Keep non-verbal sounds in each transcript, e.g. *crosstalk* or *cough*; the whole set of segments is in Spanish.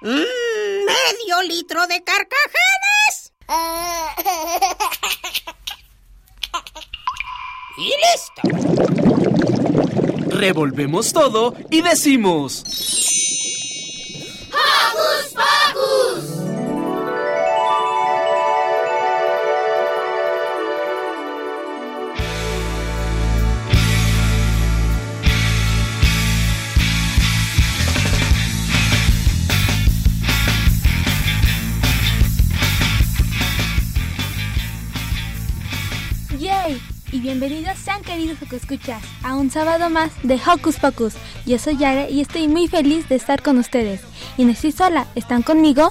Mm, medio litro de carcajadas. y listo. Revolvemos todo y decimos... bienvenidos sean queridos que escuchas a un sábado más de Hocus Pocus. Yo soy Yare y estoy muy feliz de estar con ustedes. Y no estoy sola, ¿están conmigo?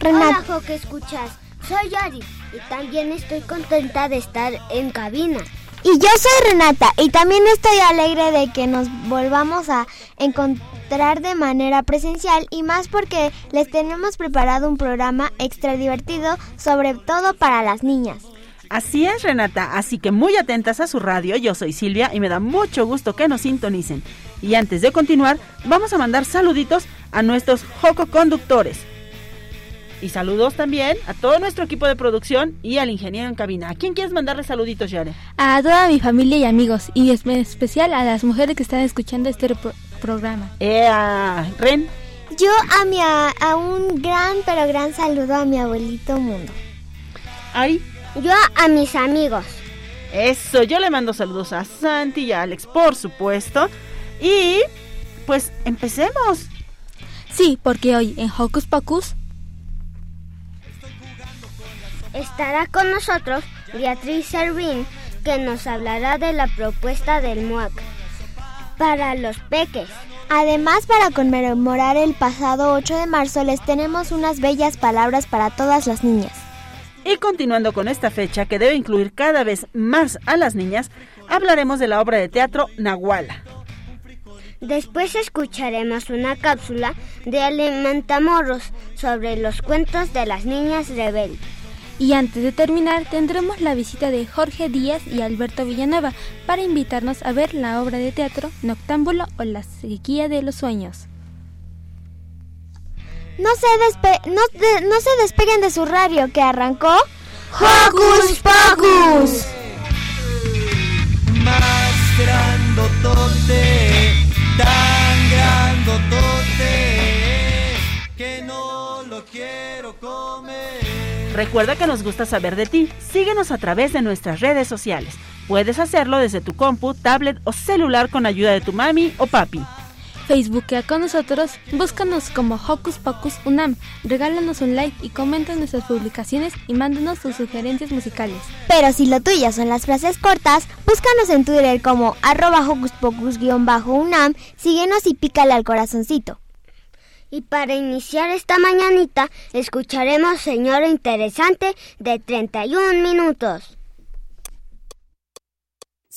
Renata. Hola que escuchas, soy Yari y también estoy contenta de estar en cabina. Y yo soy Renata y también estoy alegre de que nos volvamos a encontrar de manera presencial y más porque les tenemos preparado un programa extra divertido sobre todo para las niñas. Así es, Renata. Así que muy atentas a su radio. Yo soy Silvia y me da mucho gusto que nos sintonicen. Y antes de continuar, vamos a mandar saluditos a nuestros Joco conductores. Y saludos también a todo nuestro equipo de producción y al ingeniero en cabina. ¿A quién quieres mandarle saluditos, Yare? A toda mi familia y amigos, y en especial a las mujeres que están escuchando este programa. Eh, a Ren. Yo a, mi, a, a un gran, pero gran saludo a mi abuelito Mundo. Ay, yo a mis amigos. Eso, yo le mando saludos a Santi y a Alex, por supuesto. Y pues empecemos. Sí, porque hoy en Hocus Pocus estará con nosotros Beatriz Servín, que nos hablará de la propuesta del MUAC para los peques. Además, para conmemorar el pasado 8 de marzo, les tenemos unas bellas palabras para todas las niñas. Y continuando con esta fecha que debe incluir cada vez más a las niñas, hablaremos de la obra de teatro Nahuala. Después escucharemos una cápsula de Alimentamorros sobre los cuentos de las niñas rebeldes. Y antes de terminar, tendremos la visita de Jorge Díaz y Alberto Villanueva para invitarnos a ver la obra de teatro Noctámbulo o La sequía de los sueños. No se, no, no se despeguen de su radio que arrancó. ¡Hocus Pocus! Más grandotote, tan grandotote, que no lo quiero comer. Recuerda que nos gusta saber de ti. Síguenos a través de nuestras redes sociales. Puedes hacerlo desde tu compu, tablet o celular con ayuda de tu mami o papi. Facebookea con nosotros, búscanos como Hocus Pocus Unam, regálanos un like y comenta nuestras publicaciones y mándanos tus sugerencias musicales. Pero si lo tuyo son las frases cortas, búscanos en Twitter como arroba Hocus Pocus-Unam, síguenos y pícale al corazoncito. Y para iniciar esta mañanita, escucharemos Señora Interesante de 31 minutos.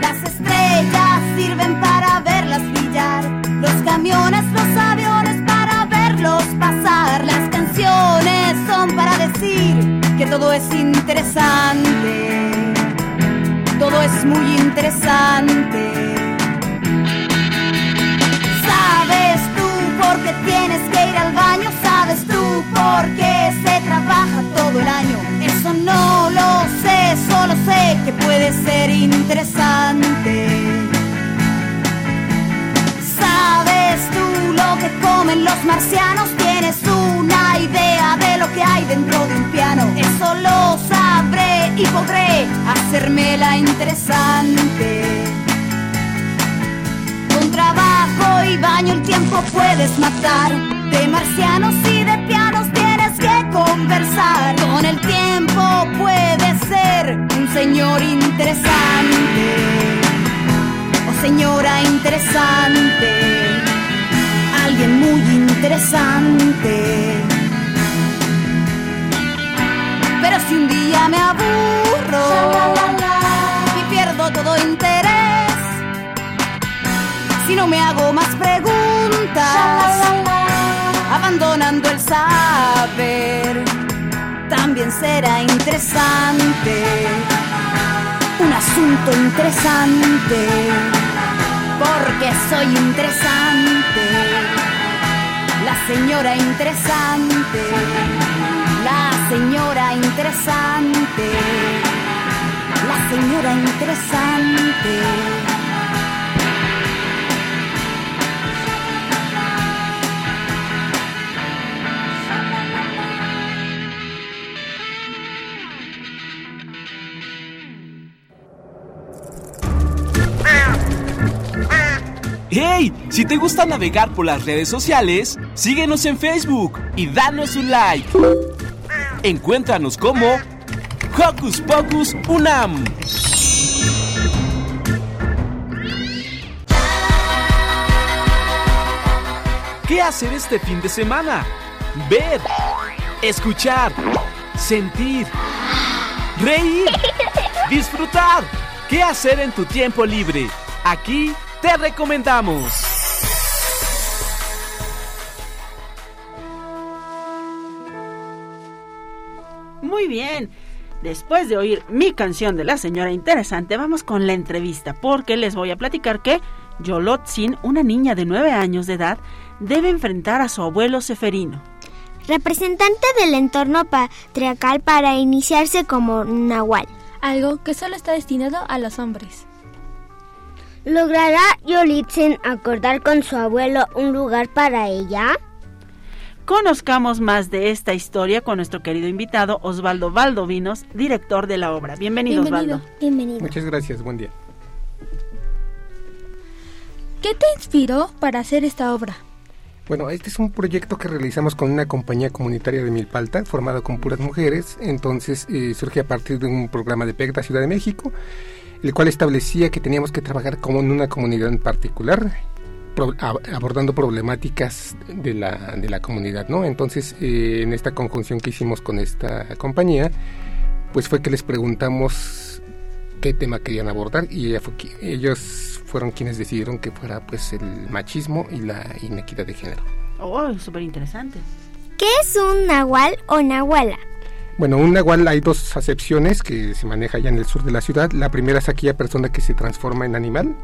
Ellas sirven para verlas brillar, los camiones, los aviones para verlos pasar, las canciones son para decir que todo es interesante, todo es muy interesante. Sabes tú por qué tienes que ir al baño, sabes tú por qué se trabaja todo el año. Eso no lo sé, solo sé que puede ser interesante. ¿Sabes tú lo que comen los marcianos tienes una idea de lo que hay dentro de un piano. Eso lo sabré y podré hacérmela interesante. Con trabajo y baño el tiempo puedes matar. De marcianos y de pianos conversar. Con el tiempo puedes ser un señor interesante. O señora interesante. Será interesante, un asunto interesante, porque soy interesante, la señora interesante, la señora interesante, la señora interesante. Si te gusta navegar por las redes sociales, síguenos en Facebook y danos un like. Encuéntranos como Hocus Pocus Unam. ¿Qué hacer este fin de semana? Ver, escuchar, sentir, reír, disfrutar. ¿Qué hacer en tu tiempo libre? Aquí te recomendamos. Muy bien. Después de oír mi canción de la señora interesante, vamos con la entrevista, porque les voy a platicar que Yolotzin, una niña de 9 años de edad, debe enfrentar a su abuelo Seferino. Representante del entorno patriarcal para iniciarse como Nahual. Algo que solo está destinado a los hombres. ¿Logrará Yolitzin acordar con su abuelo un lugar para ella? Conozcamos más de esta historia con nuestro querido invitado Osvaldo Valdovinos, director de la obra. Bienvenido, Osvaldo. Bienvenido. Muchas gracias, buen día. ¿Qué te inspiró para hacer esta obra? Bueno, este es un proyecto que realizamos con una compañía comunitaria de Milpalta, formada con puras mujeres. Entonces eh, surge a partir de un programa de PEC de Ciudad de México, el cual establecía que teníamos que trabajar como en una comunidad en particular, pro- ab- abordando problemáticas de la, de la comunidad, ¿no? Entonces, eh, en esta conjunción que hicimos con esta compañía, pues fue que les preguntamos qué tema querían abordar y ella fue qui- ellos fueron quienes decidieron que fuera pues el machismo y la inequidad de género. Oh, súper interesante. ¿Qué es un Nahual o Nahuala? Bueno, un nahual hay dos acepciones que se maneja ya en el sur de la ciudad. La primera es aquella persona que se transforma en animal,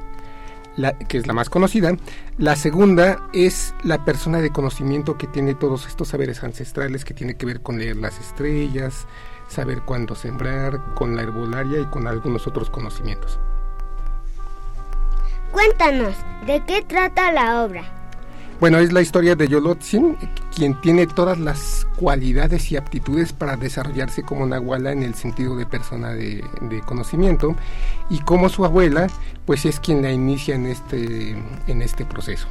la, que es la más conocida. La segunda es la persona de conocimiento que tiene todos estos saberes ancestrales que tiene que ver con leer las estrellas, saber cuándo sembrar, con la herbolaria y con algunos otros conocimientos. Cuéntanos, ¿de qué trata la obra? Bueno, es la historia de Yolotzin, quien tiene todas las cualidades y aptitudes para desarrollarse como Nahuala en el sentido de persona de, de conocimiento, y como su abuela, pues es quien la inicia en este, en este proceso.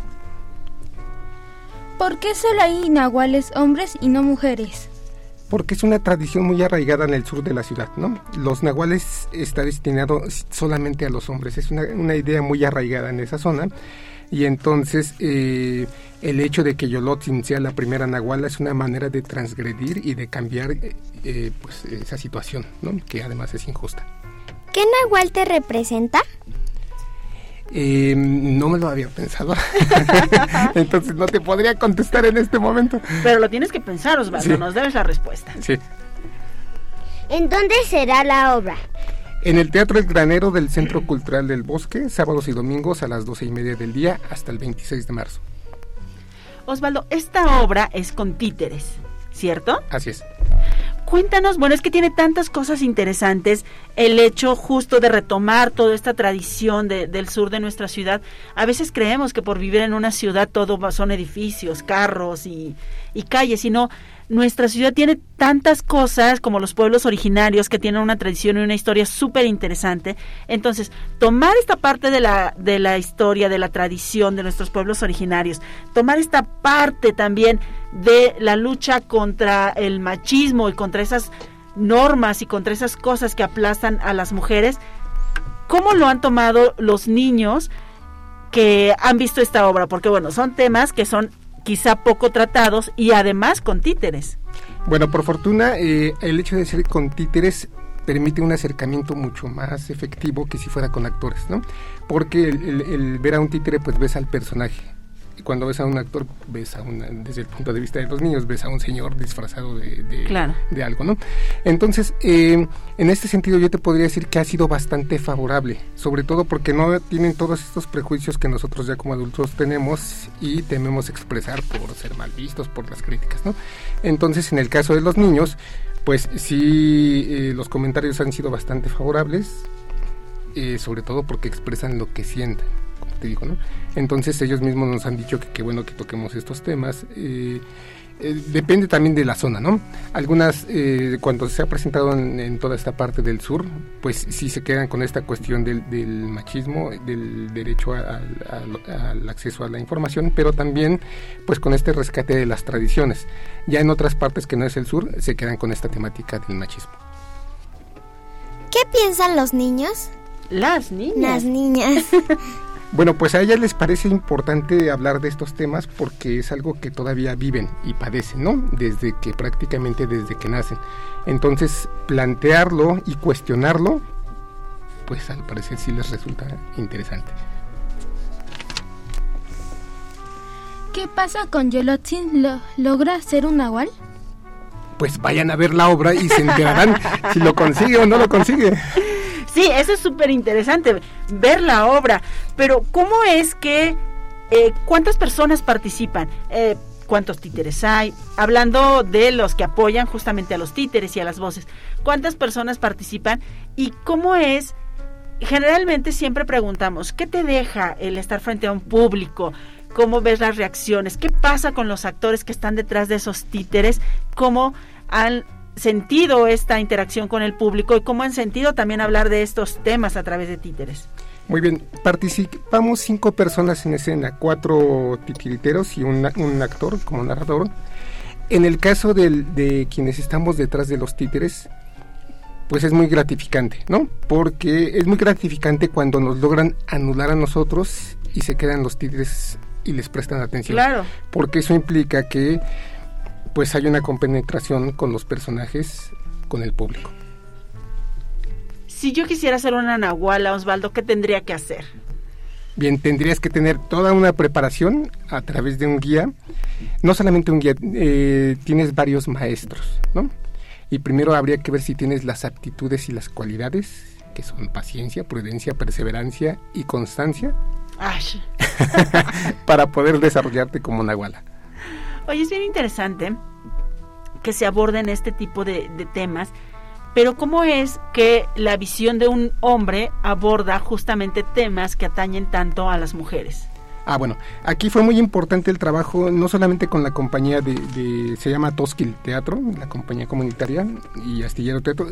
¿Por qué solo hay nahuales hombres y no mujeres? Porque es una tradición muy arraigada en el sur de la ciudad, ¿no? Los nahuales está destinado solamente a los hombres, es una, una idea muy arraigada en esa zona. Y entonces eh, el hecho de que Yolotzin sea la primera nahuala es una manera de transgredir y de cambiar eh, eh, pues, esa situación, ¿no? que además es injusta. ¿Qué Nahual te representa? Eh, no me lo había pensado, *laughs* entonces no te podría contestar en este momento. Pero lo tienes que pensar, Osvaldo, Sí. nos debes la respuesta. Sí. ¿En dónde será la obra? En el Teatro El Granero del Centro Cultural del Bosque, sábados y domingos a las doce y media del día hasta el 26 de marzo. Osvaldo, esta obra es con títeres, ¿cierto? Así es. cuéntanos, bueno, es que tiene tantas cosas interesantes el hecho justo de retomar toda esta tradición del sur de nuestra ciudad. A veces creemos que por vivir en una ciudad todo son edificios, carros y, y calles, sino nuestra ciudad tiene tantas cosas como los pueblos originarios que tienen una tradición y una historia súper interesante. Entonces, tomar esta parte de la, de la historia, de la tradición de nuestros pueblos originarios, tomar esta parte también de la lucha contra el machismo y contra esas normas y contra esas cosas que aplastan a las mujeres, ¿cómo lo han tomado los niños que han visto esta obra? Porque bueno, son temas que son quizá poco tratados y además con títeres. Bueno, por fortuna, eh, el hecho de ser con títeres permite un acercamiento mucho más efectivo que si fuera con actores, ¿no? Porque el ver a un títere, pues ves al personaje cuando ves a un actor, ves a una, desde el punto de vista de los niños, ves a un señor disfrazado de, de, algo, ¿no? Entonces, eh, en este sentido yo te podría decir que ha sido bastante favorable, sobre todo porque no tienen todos estos prejuicios que nosotros ya como adultos tenemos y tememos expresar por ser mal vistos por las críticas, ¿no? Entonces, en el caso de los niños, pues sí, eh, los comentarios han sido bastante favorables, eh, sobre todo porque expresan lo que sienten digo, ¿no? Entonces ellos mismos nos han dicho que qué bueno que toquemos estos temas. Eh, eh, depende también de la zona, ¿no? Algunas, eh, cuando se ha presentado en, toda esta parte del sur, pues sí se quedan con esta cuestión del, machismo, del derecho al acceso a la información, pero también pues con este rescate de las tradiciones. Ya en otras partes que no es el sur, se quedan con esta temática del machismo. ¿Qué piensan los niños? Las niñas. Las niñas. *laughs* Bueno, pues a ellas les parece importante hablar de estos temas porque es algo que todavía viven y padecen, ¿no? Desde que prácticamente desde que nacen. Entonces, plantearlo y cuestionarlo, pues al parecer sí les resulta interesante. ¿Qué pasa con Yolotzin? ¿Lo ¿Logra ser un nahual? Pues vayan a ver la obra y se enterarán *laughs* si lo consigue o no lo consigue. Sí, eso es súper interesante, ver la obra. Pero ¿cómo es que, eh, cuántas personas participan? Eh, ¿Cuántos títeres hay? Hablando de los que apoyan justamente a los títeres y a las voces. ¿Cuántas personas participan? ¿Y cómo es? Generalmente siempre preguntamos, ¿qué te deja el estar frente a un público? ¿Cómo ves las reacciones? ¿Qué pasa con los actores que están detrás de esos títeres? ¿Cómo han sentido esta interacción con el público y cómo han sentido también hablar de estos temas a través de títeres. Muy bien, participamos cinco personas en escena, cuatro titiriteros y un, actor como narrador. En el caso de quienes estamos detrás de los títeres, pues es muy gratificante, ¿no? Porque es muy gratificante cuando nos logran anular a nosotros y se quedan los títeres y les prestan atención. Claro. Porque eso implica que pues hay una compenetración con los personajes, con el público. Si yo quisiera hacer una nahuala, Osvaldo, ¿qué tendría que hacer? Bien, tendrías que tener toda una preparación a través de un guía. No solamente un guía, eh, tienes varios maestros, ¿no? Y primero habría que ver si tienes las aptitudes y las cualidades, que son paciencia, prudencia, perseverancia y constancia, *laughs* para poder desarrollarte como nahuala. Oye, es bien interesante que se aborden este tipo de, temas, pero ¿cómo es que la visión de un hombre aborda justamente temas que atañen tanto a las mujeres? Ah, bueno, aquí fue muy importante el trabajo, no solamente con la compañía de, se llama Toskil Teatro, la compañía comunitaria, y Astillero Teatro,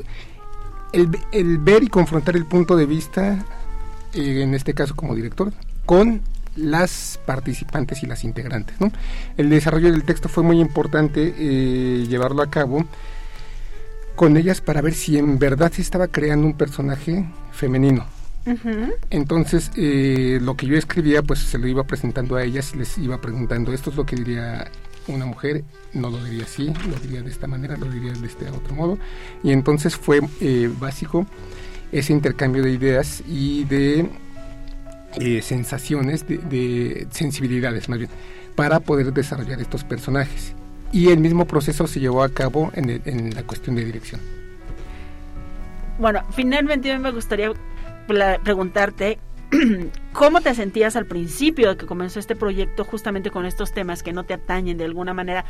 el, ver y confrontar el punto de vista, eh, en este caso como director, con las participantes y las integrantes. ¿no? El desarrollo del texto fue muy importante eh, llevarlo a cabo con ellas para ver si en verdad se estaba creando un personaje femenino. Entonces, eh, lo que yo escribía, pues se lo iba presentando a ellas y les iba preguntando, esto es lo que diría una mujer, no lo diría así, lo diría de esta manera, lo diría de este otro modo. Y entonces fue eh, básico ese intercambio de ideas y de eh, sensaciones, de, sensibilidades más bien, para poder desarrollar estos personajes. Y el mismo proceso se llevó a cabo en, la cuestión de dirección. Bueno, finalmente me gustaría preguntarte *clears throat* ¿Cómo te sentías al principio de que comenzó este proyecto justamente con estos temas que no te atañen de alguna manera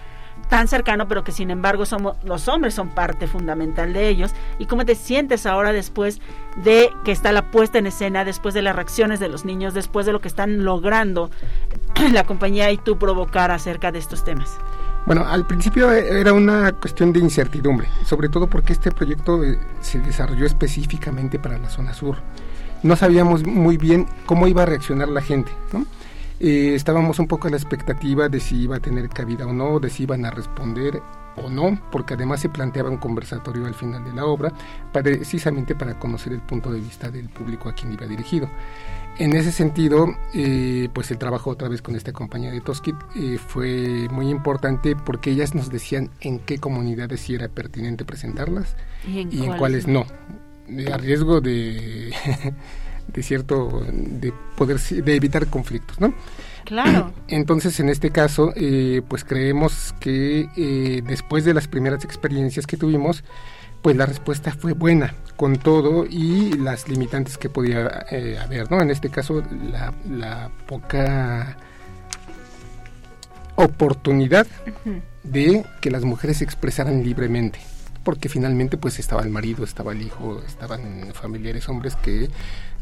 tan cercano, pero que sin embargo somos los hombres son parte fundamental de ellos? ¿Y cómo te sientes ahora después de que está la puesta en escena, después de las reacciones de los niños, después de lo que están logrando *clears throat* la compañía y tú provocar acerca de estos temas? Bueno, al principio era una cuestión de incertidumbre, sobre todo porque este proyecto eh, se desarrolló específicamente para la zona sur no sabíamos muy bien cómo iba a reaccionar la gente, ¿no? Eh, estábamos un poco a la expectativa de si iba a tener cabida o no, de si iban a responder o no, porque además se planteaba un conversatorio al final de la obra, precisamente para conocer el punto de vista del público a quien iba dirigido. En ese sentido, eh, pues el trabajo otra vez con esta compañía de Toskit eh, fue muy importante porque ellas nos decían en qué comunidades sí era pertinente presentarlas y en cuáles no a riesgo de, *laughs* de cierto, de poder, de evitar conflictos, ¿no? Claro. *clears throat* Entonces, en este caso, eh, pues creemos que eh, después de las primeras experiencias que tuvimos, pues la respuesta fue buena con todo y las limitantes que podía eh, haber, ¿no? En este caso, la, la poca oportunidad de que las mujeres se expresaran libremente porque finalmente pues estaba el marido, estaba el hijo, estaban familiares hombres que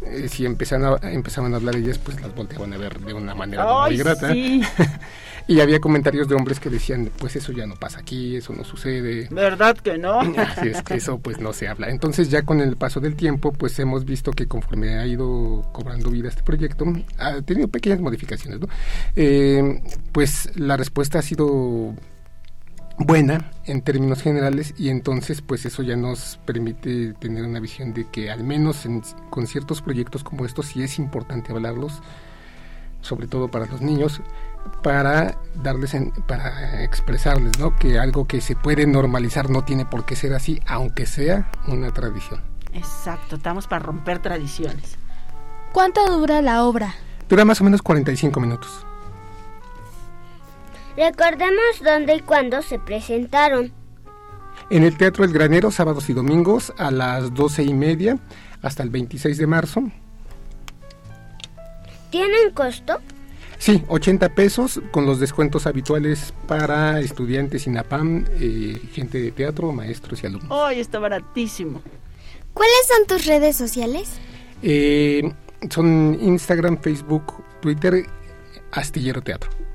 eh, si empezaban a, empezaban a hablar ellas pues las volteaban a ver de una manera muy grata. *laughs* y había comentarios de hombres que decían pues eso ya no pasa aquí, eso no sucede. ¿Verdad que no? *laughs* Así es que eso pues no se habla. Entonces ya con el paso del tiempo pues hemos visto que conforme ha ido cobrando vida este proyecto, ha tenido pequeñas modificaciones, ¿no? Eh, pues la respuesta ha sido buena en términos generales y entonces pues eso ya nos permite tener una visión de que al menos con ciertos proyectos como estos sí es importante hablarlos sobre todo para los niños para darles para expresarles no que algo que se puede normalizar no tiene por qué ser así aunque sea una tradición. Exacto estamos para romper tradiciones. ¿cuánto dura la obra? dura más o menos 45 minutos Recordemos dónde y cuándo se presentaron. En el Teatro El Granero, sábados y domingos a las doce y media hasta el 26 de marzo. ¿Tienen costo? Sí, 80 pesos con los descuentos habituales para estudiantes INAPAM, eh, gente de teatro, maestros y alumnos. ¡Ay, está baratísimo! ¿Cuáles son tus redes sociales? Eh, son Instagram, Facebook, Twitter, Astillero Teatro.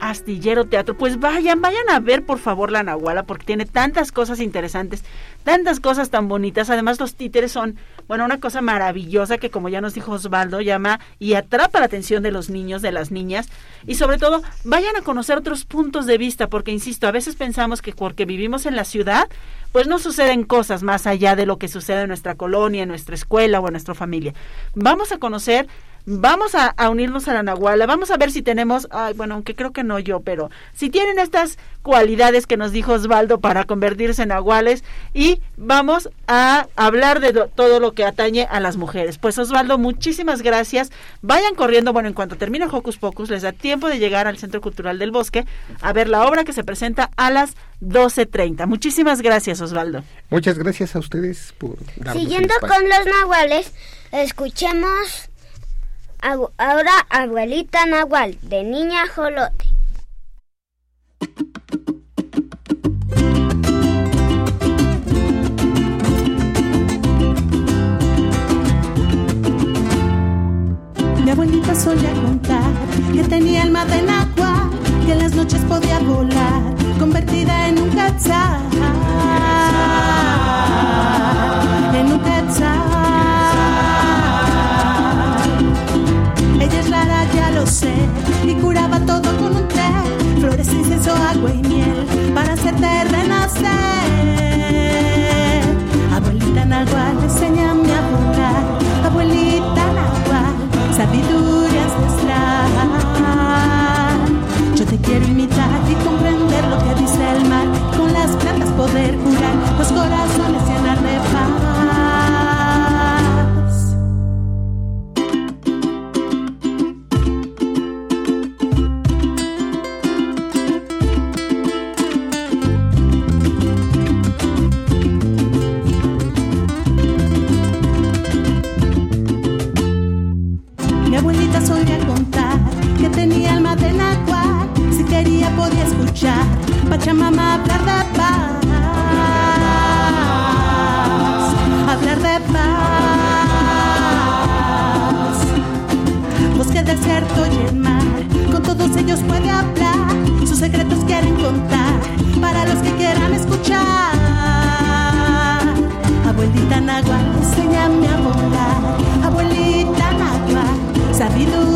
Astillero Teatro. Pues vayan, vayan a ver por favor la Nahuala porque tiene tantas cosas interesantes, tantas cosas tan bonitas. Además los títeres son, bueno, una cosa maravillosa que como ya nos dijo Osvaldo, llama y atrapa la atención de los niños, de las niñas. Y sobre todo, vayan a conocer otros puntos de vista porque, insisto, a veces pensamos que porque vivimos en la ciudad, pues no suceden cosas más allá de lo que sucede en nuestra colonia, en nuestra escuela o en nuestra familia. Vamos a conocer vamos a, unirnos a la Nahuala, vamos a ver si tenemos, ay, bueno, aunque creo que no yo, pero si tienen estas cualidades que nos dijo Osvaldo para convertirse en nahuales y vamos a hablar de todo lo que atañe a las mujeres. Pues Osvaldo, muchísimas gracias. Vayan corriendo, bueno, en cuanto termine Hocus Pocus, les da tiempo de llegar al Centro Cultural del Bosque a ver la obra que se presenta a las 12.30. Muchísimas gracias, Osvaldo. Muchas gracias a ustedes por Siguiendo con los nahuales, escuchemos ahora abuelita Nahual, de niña Jolote. Mi abuelita solía contar que tenía alma de agua, que en las noches podía volar, convertida en un quetzal. En un quetzal. Sé y curaba todo con un té, flores, incienso, agua y miel para hacerte renacer. Abuelita Nahual, enséñame a volar, abuelita Nahual, sabiduría ancestral. Yo te quiero imitar y comprender lo que dice el mar, con las plantas poder curar los corazones llenar de paz. Podía escuchar Pachamama hablar de paz, hablar de paz. Bosque, desierto y el mar, con todos ellos puede hablar, sus secretos quieren contar para los que quieran escuchar. Abuelita Nagua, enséñame a volar. Abuelita Nagua, sabiduría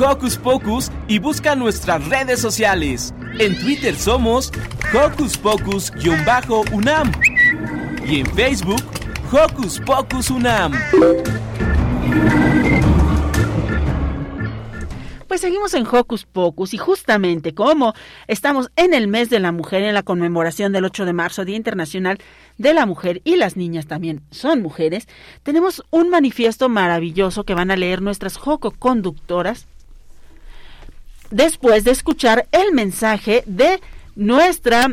Hocus Pocus y busca nuestras redes sociales. En Twitter somos Hocus Pocus-UNAM y en Facebook Hocus Pocus UNAM. Pues seguimos en Hocus Pocus y justamente como estamos en el mes de la mujer, en la conmemoración del 8 de marzo, Día Internacional de la Mujer y las niñas también son mujeres, tenemos un manifiesto maravilloso que van a leer nuestras Joco conductoras después de escuchar el mensaje de nuestra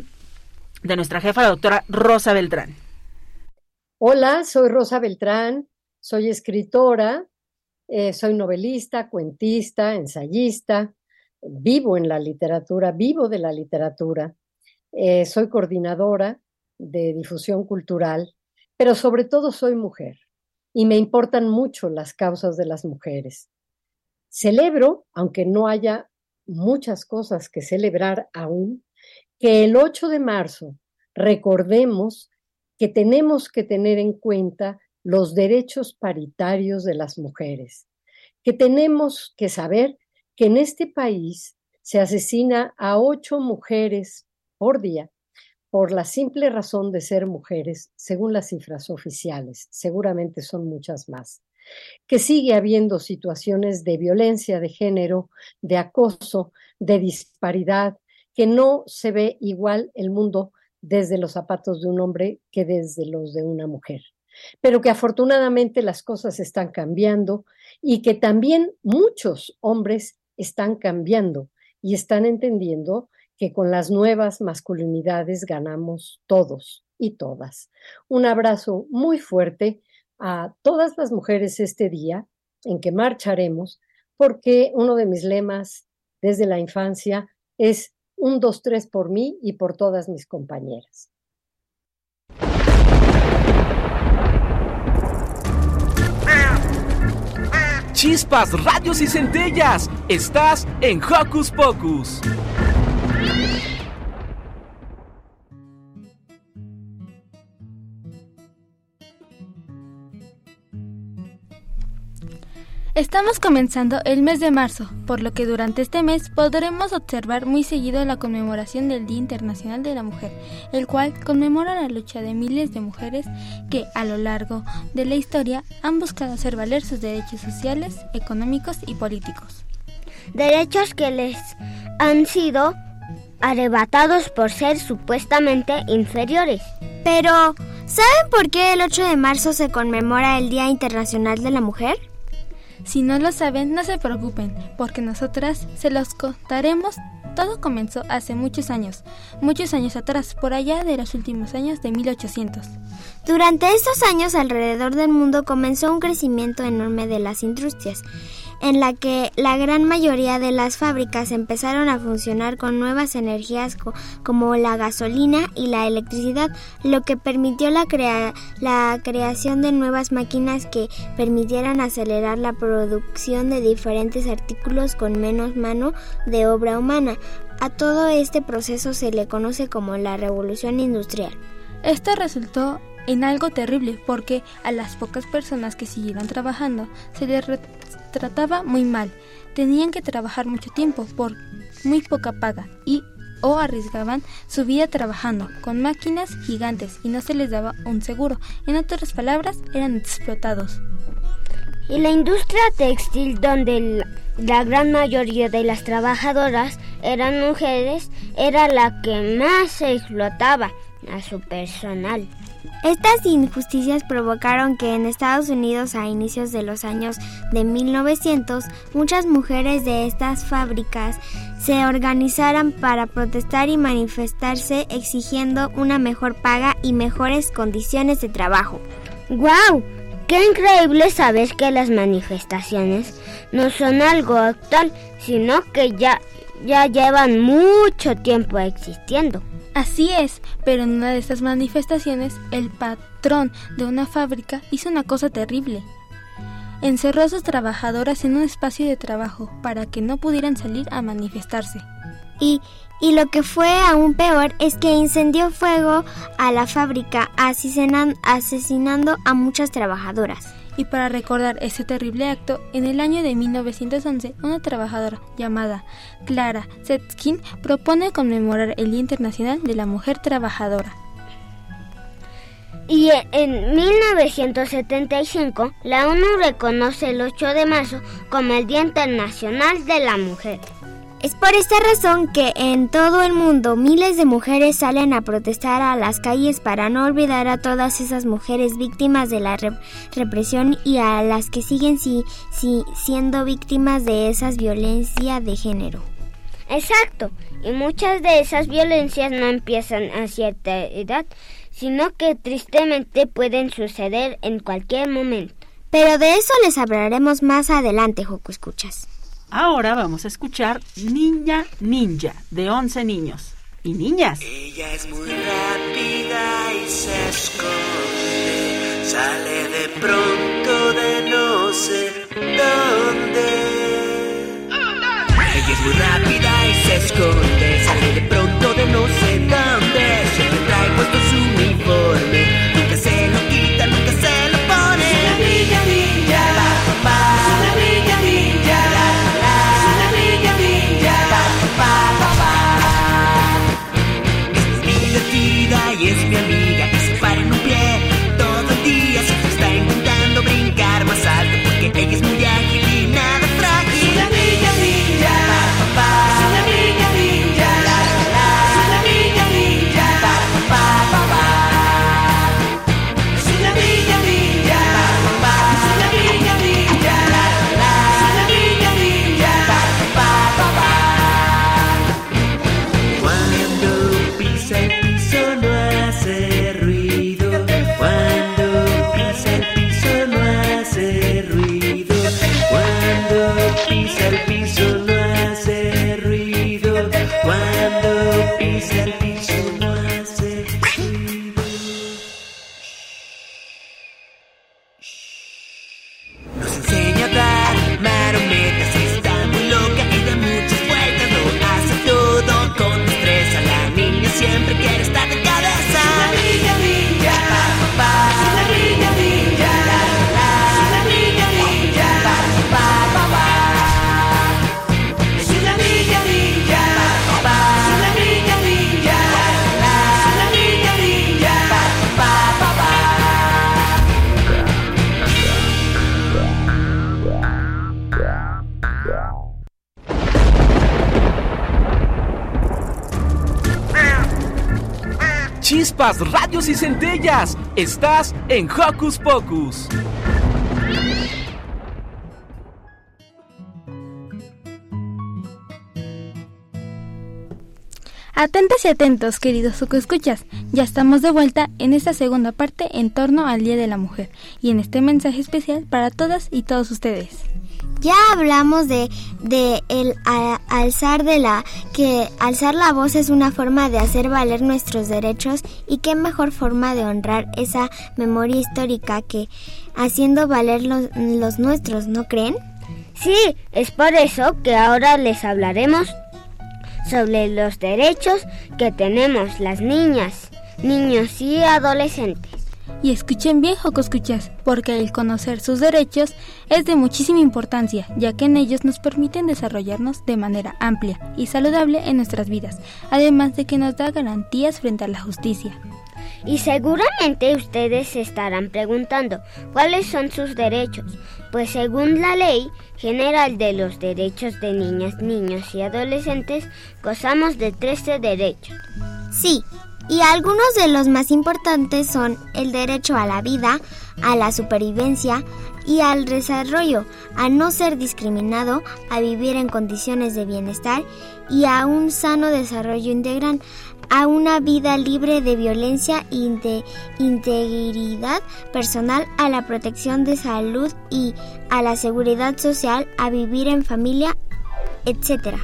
de nuestra jefa, la doctora Rosa Beltrán. Hola, soy Rosa Beltrán, soy escritora, eh, soy novelista, cuentista, ensayista, vivo en la literatura, vivo de la literatura, eh, soy coordinadora de difusión cultural, pero sobre todo soy mujer y me importan mucho las causas de las mujeres. Celebro, aunque no haya muchas cosas que celebrar aún, que el 8 de marzo recordemos que tenemos que tener en cuenta los derechos paritarios de las mujeres, que tenemos que saber que en este país se asesina a ocho mujeres por día por la simple razón de ser mujeres, según las cifras oficiales, seguramente son muchas más, que sigue habiendo situaciones de violencia de género, de acoso, de disparidad, que no se ve igual el mundo desde los zapatos de un hombre que desde los de una mujer pero que afortunadamente las cosas están cambiando y que también muchos hombres están cambiando y están entendiendo que con las nuevas masculinidades ganamos todos y todas. Un abrazo muy fuerte a todas las mujeres este día en que marcharemos, porque uno de mis lemas desde la infancia es un, dos, tres por mí y por todas mis compañeras. Chispas, radios y centellas. Estás en Hocus Pocus. Estamos comenzando el mes de marzo, por lo que durante este mes podremos observar muy seguido la conmemoración del Día Internacional de la Mujer, el cual conmemora la lucha de miles de mujeres que a lo largo de la historia han buscado hacer valer sus derechos sociales, económicos y políticos. Derechos que les han sido arrebatados por ser supuestamente inferiores. Pero, ¿saben por qué el 8 de marzo se conmemora el Día Internacional de la Mujer? Si no lo saben, no se preocupen, porque nosotras se los contaremos. Todo comenzó hace muchos años, muchos años atrás, por allá de los últimos años de 1800. Durante estos años alrededor del mundo comenzó un crecimiento enorme de las industrias en la que la gran mayoría de las fábricas empezaron a funcionar con nuevas energías como la gasolina y la electricidad, lo que permitió la, la creación de nuevas máquinas que permitieran acelerar la producción de diferentes artículos con menos mano de obra humana. A todo este proceso se le conoce como la revolución industrial. Esto resultó en algo terrible porque a las pocas personas que siguieron trabajando se les trataba muy mal. Tenían que trabajar mucho tiempo por muy poca paga y o arriesgaban su vida trabajando con máquinas gigantes y no se les daba un seguro. En otras palabras, eran explotados. Y la industria textil, donde la gran mayoría de las trabajadoras eran mujeres, era la que más explotaba a su personal. Estas injusticias provocaron que en Estados Unidos a inicios de los años de 1900 muchas mujeres de estas fábricas se organizaran para protestar y manifestarse exigiendo una mejor paga y mejores condiciones de trabajo. ¡Guau! ¡Qué increíble saber que las manifestaciones no son algo actual, sino que ya, ya llevan mucho tiempo existiendo! Así es, pero en una de estas manifestaciones el patrón de una fábrica hizo una cosa terrible. Encerró a sus trabajadoras en un espacio de trabajo para que no pudieran salir a manifestarse. Y, y lo que fue aún peor es que incendió fuego a la fábrica, asesinando a muchas trabajadoras. Y para recordar ese terrible acto, en el año de 1911, una trabajadora llamada Clara Setskin propone conmemorar el Día Internacional de la Mujer Trabajadora. Y en 1975, la ONU reconoce el 8 de marzo como el Día Internacional de la Mujer. Es por esta razón que en todo el mundo miles de mujeres salen a protestar a las calles para no olvidar a todas esas mujeres víctimas de la represión y a las que siguen si, si, siendo víctimas de esas violencias de género. Exacto, y muchas de esas violencias no empiezan a cierta edad, sino que tristemente pueden suceder en cualquier momento. Pero de eso les hablaremos más adelante, Joco Escuchas. Ahora vamos a escuchar Niña Ninja de 11 niños y niñas. Ella es muy rápida y se esconde, sale de pronto de no sé dónde. Ella es muy rápida y se esconde, sale de pronto de no sé y centellas. Estás en Hocus Pocus. Atentas y atentos, queridos escuchas. Ya estamos de vuelta en esta segunda parte en torno al Día de la Mujer y en este mensaje especial para todas y todos ustedes. Ya hablamos de, de el alzar de la que alzar la voz es una forma de hacer valer nuestros derechos y qué mejor forma de honrar esa memoria histórica que haciendo valer los, los nuestros, ¿no creen? Sí, es por eso que ahora les hablaremos sobre los derechos que tenemos las niñas, niños y adolescentes. Y escuchen bien, Joco Escuchas, porque el conocer sus derechos es de muchísima importancia, ya que en ellos nos permiten desarrollarnos de manera amplia y saludable en nuestras vidas, además de que nos da garantías frente a la justicia. Y seguramente ustedes se estarán preguntando cuáles son sus derechos. Pues según la Ley General de los Derechos de Niñas, Niños y Adolescentes, gozamos de 13 derechos. Sí, y algunos de los más importantes son el derecho a la vida, a la supervivencia y al desarrollo, a no ser discriminado, a vivir en condiciones de bienestar y a un sano desarrollo integral, a una vida libre de violencia y de integridad personal, a la protección de salud y a la seguridad social, a vivir en familia, etc.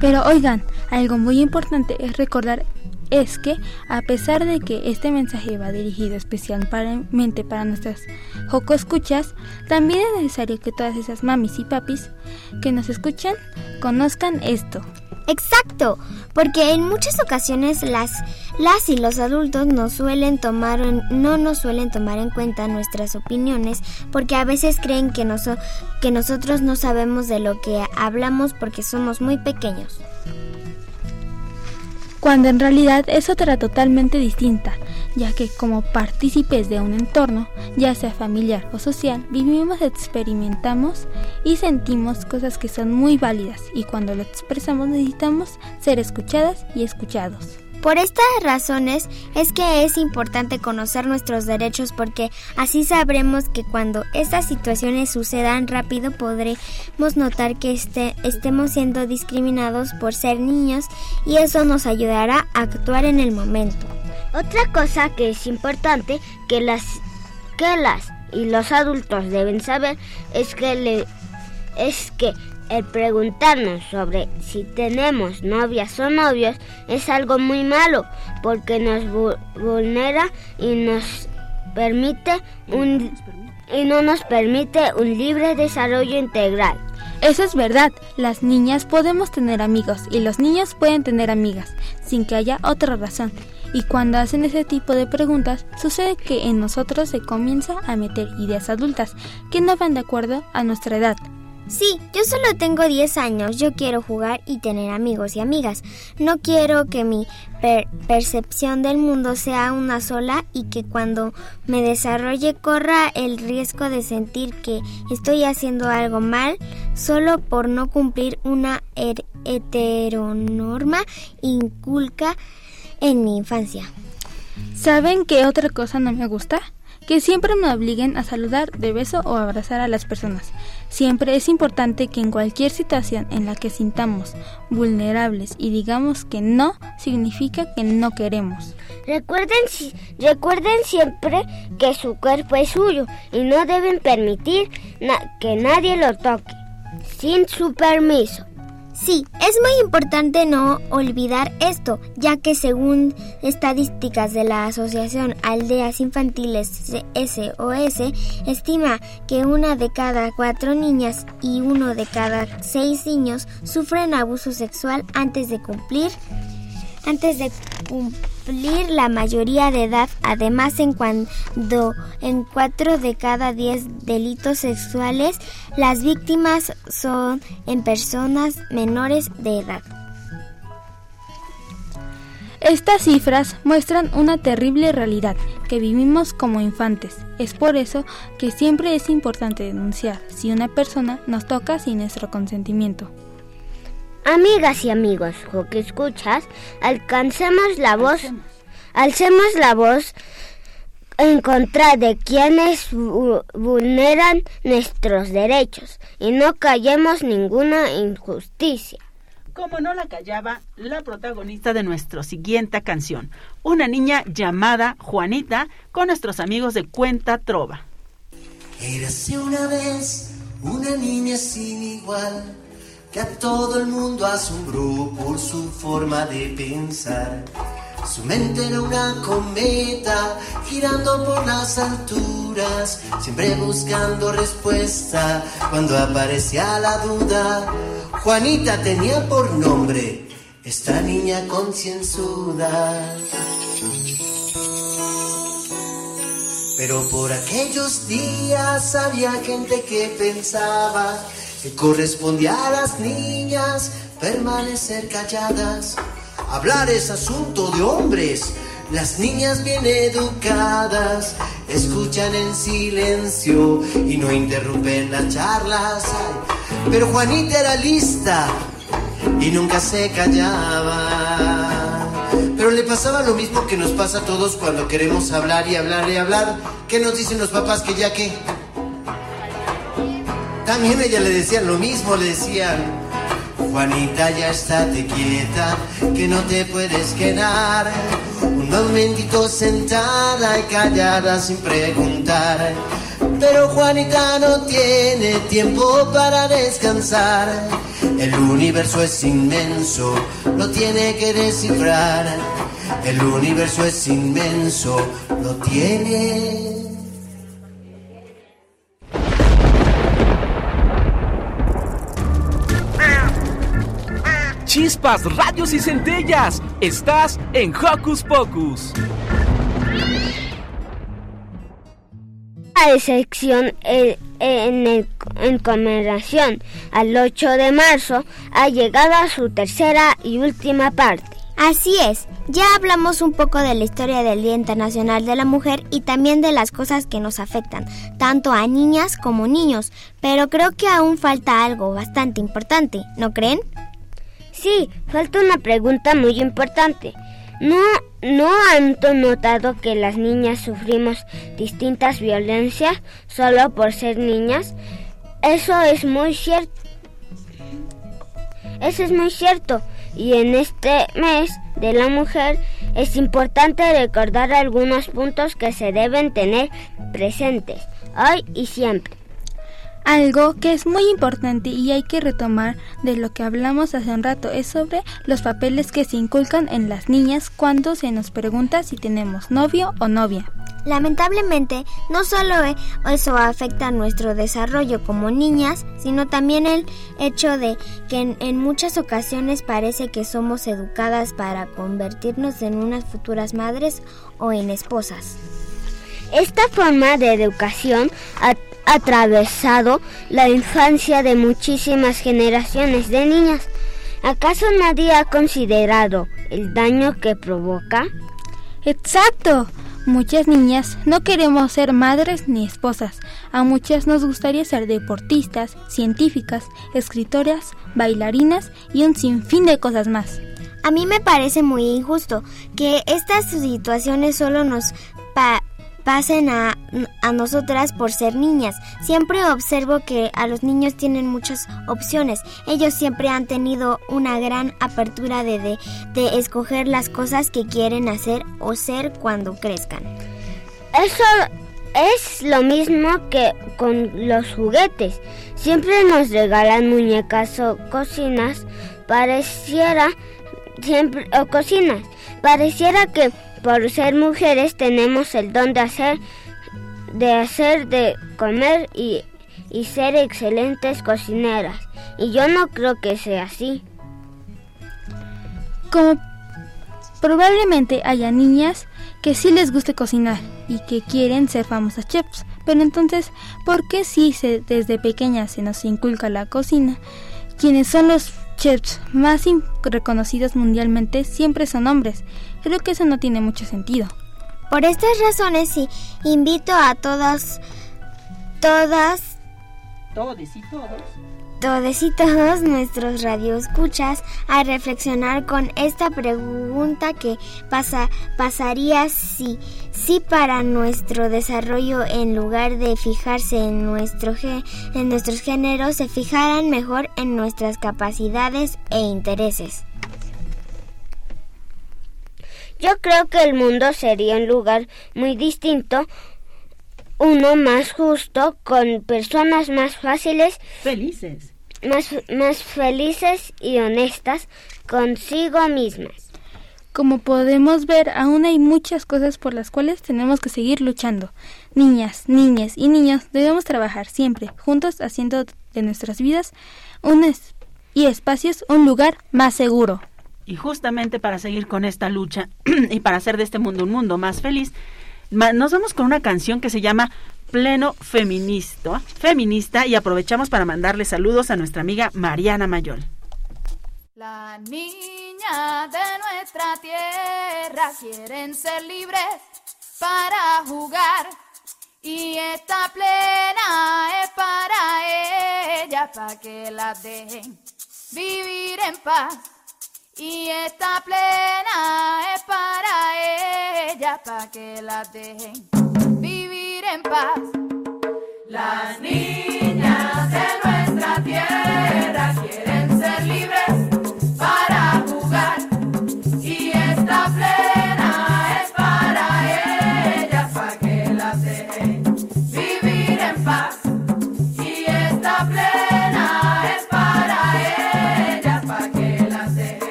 Pero oigan, algo muy importante es recordar es que, a pesar de que este mensaje va dirigido especialmente para nuestras joco escuchas, también es necesario que todas esas mamis y papis que nos escuchan conozcan esto. Exacto, porque en muchas ocasiones las, las y los adultos no suelen tomar no nos suelen tomar en cuenta nuestras opiniones porque a veces creen que, noso- que nosotros no sabemos de lo que hablamos porque somos muy pequeños. Cuando en realidad es otra totalmente distinta, ya que como partícipes de un entorno, ya sea familiar o social, vivimos, experimentamos y sentimos cosas que son muy válidas y cuando lo expresamos necesitamos ser escuchadas y escuchados. Por estas razones es que es importante conocer nuestros derechos porque así sabremos que cuando estas situaciones sucedan rápido podremos notar que este- estemos siendo discriminados por ser niños y eso nos ayudará a actuar en el momento. Otra cosa que es importante que las que las y los adultos deben saber es que le, es que el preguntarnos sobre si tenemos novias o novios es algo muy malo porque nos vu- vulnera y nos permite un y no nos permite un libre desarrollo integral. Eso es verdad, las niñas podemos tener amigos y los niños pueden tener amigas, sin que haya otra razón. Y cuando hacen ese tipo de preguntas, sucede que en nosotros se comienza a meter ideas adultas que no van de acuerdo a nuestra edad. Sí, yo solo tengo 10 años, yo quiero jugar y tener amigos y amigas. No quiero que mi per- percepción del mundo sea una sola y que cuando me desarrolle corra el riesgo de sentir que estoy haciendo algo mal solo por no cumplir una her- heteronorma inculca en mi infancia. ¿Saben qué otra cosa no me gusta? Que siempre me obliguen a saludar de beso o abrazar a las personas. Siempre es importante que en cualquier situación en la que sintamos vulnerables y digamos que no, significa que no queremos. Recuerden, si- recuerden siempre que su cuerpo es suyo y no deben permitir que nadie lo toque sin su permiso. Sí, es muy importante no olvidar esto, ya que según estadísticas de la Asociación Aldeas Infantiles SOS, estima que una de cada cuatro niñas y uno de cada seis niños sufren abuso sexual antes de cumplir antes de cumplir la mayoría de edad. Además, en cuando en cuatro de cada diez delitos sexuales, las víctimas son en personas menores de edad. Estas cifras muestran una terrible realidad que vivimos como infantes. Es por eso que siempre es importante denunciar si una persona nos toca sin nuestro consentimiento. Amigas y amigos, lo que escuchas, alcancemos la voz, alcemos la voz en contra de quienes vu- vulneran nuestros derechos y no callemos ninguna injusticia. Como no la callaba la protagonista de nuestra siguiente canción, una niña llamada Juanita con nuestros amigos de Cuenta Trova. Érase una vez una niña sin igual que a todo el mundo asombró por su forma de pensar. Su mente era una cometa girando por las alturas, siempre buscando respuesta cuando aparecía la duda. Juanita tenía por nombre esta niña concienzuda. Pero por aquellos días había gente que pensaba que correspondía a las niñas permanecer calladas. Hablar es asunto de hombres. Las niñas bien educadas escuchan en silencio y no interrumpen las charlas. Pero Juanita era lista y nunca se callaba. Pero le pasaba lo mismo que nos pasa a todos cuando queremos hablar y hablar y hablar. ¿Qué nos dicen los papás que ya que? También ella le decían lo mismo, le decían, Juanita ya estate quieta, que no te puedes quedar. Un momentito sentada y callada sin preguntar. Pero Juanita no tiene tiempo para descansar. El universo es inmenso, lo tiene que descifrar. El universo es inmenso, lo tiene. Chispas, radios y centellas. Estás en Hocus Pocus. A excepción eh, en, el- en conmemoración al 8 de marzo ha llegado a su tercera y última parte. Así es, ya hablamos un poco de la historia del Día Internacional de la Mujer y también de las cosas que nos afectan, tanto a niñas como niños, pero creo que aún falta algo bastante importante, ¿no creen? Sí, falta una pregunta muy importante. ¿No, ¿No han notado que las niñas sufrimos distintas violencias solo por ser niñas? Eso es muy cierto. Eso es muy cierto. Y en este mes de la mujer es importante recordar algunos puntos que se deben tener presentes hoy y siempre. Algo que es muy importante y hay que retomar de lo que hablamos hace un rato es sobre los papeles que se inculcan en las niñas cuando se nos pregunta si tenemos novio o novia. Lamentablemente, no solo e- eso afecta a nuestro desarrollo como niñas, sino también el hecho de que en, en muchas ocasiones parece que somos educadas para convertirnos en unas futuras madres o en esposas. Esta forma de educación atravesado la infancia de muchísimas generaciones de niñas. ¿Acaso nadie ha considerado el daño que provoca? Exacto. Muchas niñas no queremos ser madres ni esposas. A muchas nos gustaría ser deportistas, científicas, escritoras, bailarinas y un sinfín de cosas más. A mí me parece muy injusto que estas situaciones solo nos pa- pasen a, a nosotras por ser niñas. Siempre observo que a los niños tienen muchas opciones. Ellos siempre han tenido una gran apertura de, de, de escoger las cosas que quieren hacer o ser cuando crezcan. Eso es lo mismo que con los juguetes. Siempre nos regalan muñecas o cocinas. Pareciera siempre o cocinas. Pareciera que por ser mujeres tenemos el don de hacer de hacer de comer y, y ser excelentes cocineras. Y yo no creo que sea así. Como probablemente haya niñas que sí les guste cocinar y que quieren ser famosas chefs, pero entonces, ¿por qué si se, desde pequeñas se nos inculca la cocina? Quienes son los chefs más reconocidos mundialmente siempre son hombres. Creo que eso no tiene mucho sentido. Por estas razones sí, invito a todas, todas, Todos y todos. Todos y todos nuestros radioescuchas a reflexionar con esta pregunta que pasa, pasaría si, si para nuestro desarrollo en lugar de fijarse en, nuestro en nuestros géneros se fijaran mejor en nuestras capacidades e intereses. Yo creo que el mundo sería un lugar muy distinto, uno más justo, con personas más fáciles, Felices. más, más felices y honestas consigo mismas. Como podemos ver, aún hay muchas cosas por las cuales tenemos que seguir luchando. Niñas, niñas y niños debemos trabajar siempre juntos haciendo de nuestras vidas un es- y espacios un lugar más seguro. Y justamente para seguir con esta lucha *clears throat* y para hacer de este mundo un mundo más feliz, Nos vamos con una canción que se llama Pleno Feminista, feminista y aprovechamos para mandarle saludos a nuestra amiga Mariana Mayol. Las niñas de nuestra tierra quieren ser libres para jugar y esta plena es para ellas para que las dejen vivir en paz y esta plena es para ellas para que las dejen vivir en paz. Las niñas de nuestra tierra quieren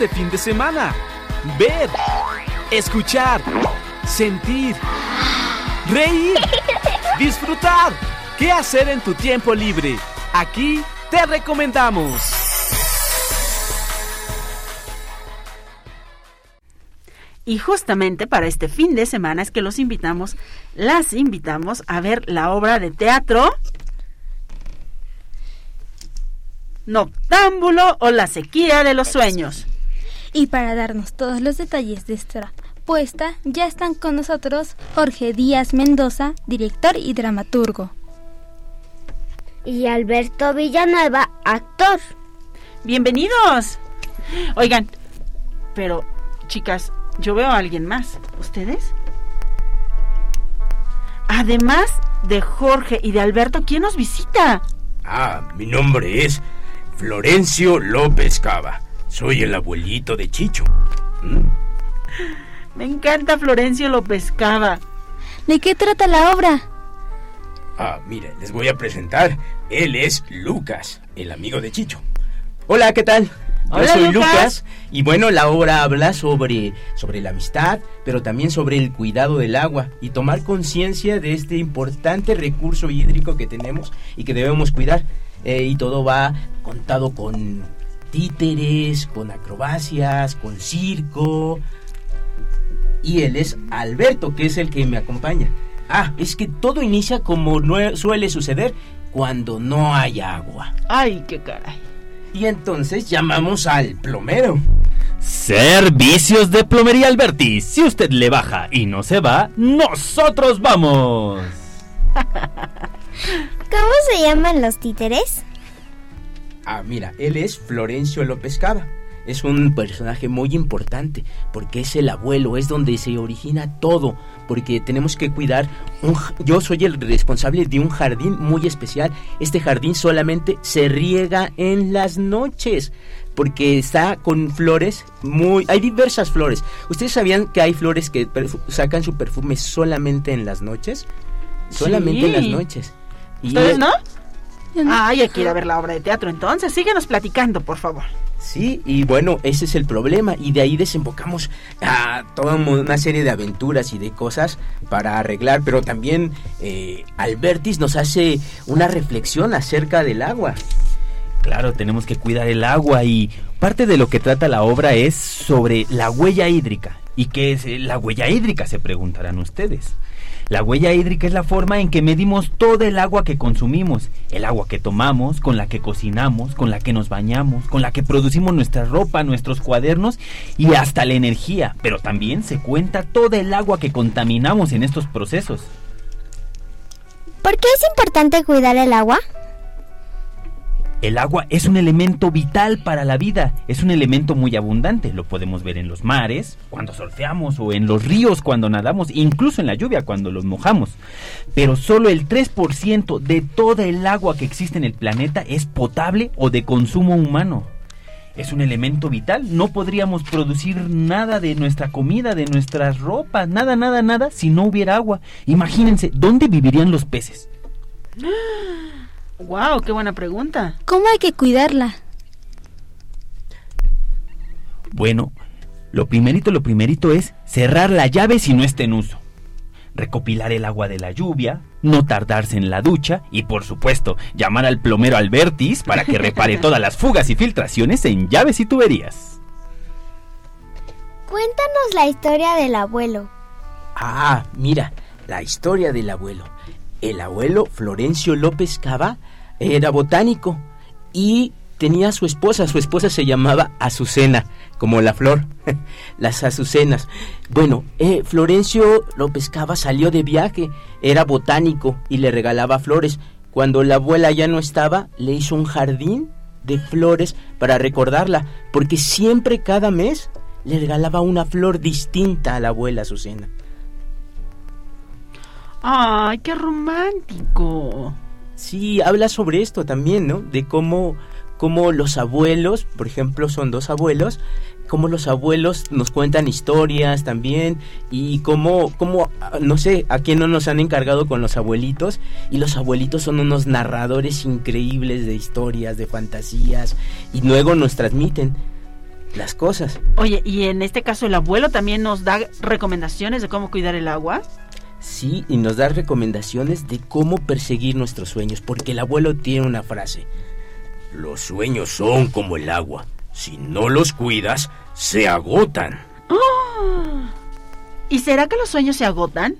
este fin de semana? Ver, escuchar, sentir, reír, *laughs* disfrutar. ¿Qué hacer en tu tiempo libre? Aquí te recomendamos. Y justamente para este fin de semana es que los invitamos, las invitamos a ver la obra de teatro Noctámbulo o la sequía de los sueños. Y para darnos todos los detalles de esta puesta, ya están con nosotros Jorge Díaz Mendoza, director y dramaturgo. Y Alberto Villanueva, actor. Bienvenidos. Oigan, pero chicas, yo veo a alguien más. ¿Ustedes? Además de Jorge y de Alberto, ¿quién nos visita? Ah, mi nombre es Florencio López Cava. Soy el abuelito de Chicho. ¿Mm? Me encanta Florencio López Cava. ¿De qué trata la obra? Ah, mire, les voy a presentar. Él es Lucas, el amigo de Chicho. Hola, ¿qué tal? Yo Hola, soy Lucas. Lucas. y bueno, la obra habla sobre, sobre la amistad, pero también sobre el cuidado del agua y tomar conciencia de este importante recurso hídrico que tenemos y que debemos cuidar. Eh, y todo va contado con títeres, con acrobacias, con circo. Y él es Alberto, que es el que me acompaña. Ah, es que todo inicia como suele suceder cuando no hay agua. Ay, qué caray. Y entonces llamamos al plomero. Servicios de Plomería Alberti. Si usted le baja y no se va, nosotros vamos. *laughs* ¿Cómo se llaman los títeres? Ah, mira, él es Florencio López Cava. Es un personaje muy importante porque es el abuelo, es donde se origina todo, porque tenemos que cuidar. Un, yo soy el responsable de un jardín muy especial. Este jardín solamente se riega en las noches porque está con flores muy... Hay diversas flores. ¿Ustedes sabían que hay flores que sacan su perfume solamente en las noches? Solamente en las noches. ¿Ustedes no? Ay, hay que ir a ver la obra de teatro entonces. Síguenos platicando, por favor. Sí, y bueno, ese es el problema y de ahí desembocamos a toda una serie de aventuras y de cosas para arreglar, pero también eh, Albertis nos hace una reflexión acerca del agua. Claro, tenemos que cuidar el agua y parte de lo que trata la obra es sobre la huella hídrica. ¿Y qué es la huella hídrica? Se preguntarán ustedes. La huella hídrica es la forma en que medimos todo el agua que consumimos, el agua que tomamos, con la que cocinamos, con la que nos bañamos, con la que producimos nuestra ropa, nuestros cuadernos y hasta la energía. Pero también se cuenta todo el agua que contaminamos en estos procesos. ¿Por qué es importante cuidar el agua? El agua es un elemento vital para la vida, es un elemento muy abundante, lo podemos ver en los mares, cuando surfeamos o en los ríos cuando nadamos, incluso en la lluvia cuando los mojamos. Pero solo el 3% de toda el agua que existe en el planeta es potable o de consumo humano. Es un elemento vital, no podríamos producir nada de nuestra comida, de nuestras ropas, nada, nada, nada si no hubiera agua. Imagínense, ¿dónde vivirían los peces? *gasps* *gasps* *gasps* Wow, qué buena pregunta. ¿Cómo hay que cuidarla? Bueno, lo primerito, lo primerito es cerrar la llave si no está en uso. Recopilar el agua de la lluvia, no tardarse en la ducha y por supuesto llamar al plomero Albertis para que repare *laughs* todas las fugas y filtraciones en llaves y tuberías. Cuéntanos la historia del abuelo. Ah, mira, la historia del abuelo. El abuelo Florencio López Cava era botánico y tenía su esposa. Su esposa se llamaba Azucena, como la flor, *laughs* las azucenas. Bueno, eh, Florencio López Cava salió de viaje, era botánico y le regalaba flores. Cuando la abuela ya no estaba, le hizo un jardín de flores para recordarla, porque siempre cada mes le regalaba una flor distinta a la abuela Azucena. ¡Ay, qué romántico! Sí, habla sobre esto también, ¿no? De cómo, cómo los abuelos, por ejemplo, son dos abuelos, cómo los abuelos nos cuentan historias también y cómo, cómo, no sé, a quién no nos han encargado con los abuelitos y los abuelitos son unos narradores increíbles de historias, de fantasías y luego nos transmiten las cosas. Oye, y en este caso el abuelo también nos da recomendaciones de cómo cuidar el agua. Sí, y nos da recomendaciones de cómo perseguir nuestros sueños, porque el abuelo tiene una frase. Los sueños son como el agua. Si no los cuidas, se agotan. ¡Ah! ¿Y será que los sueños se agotan?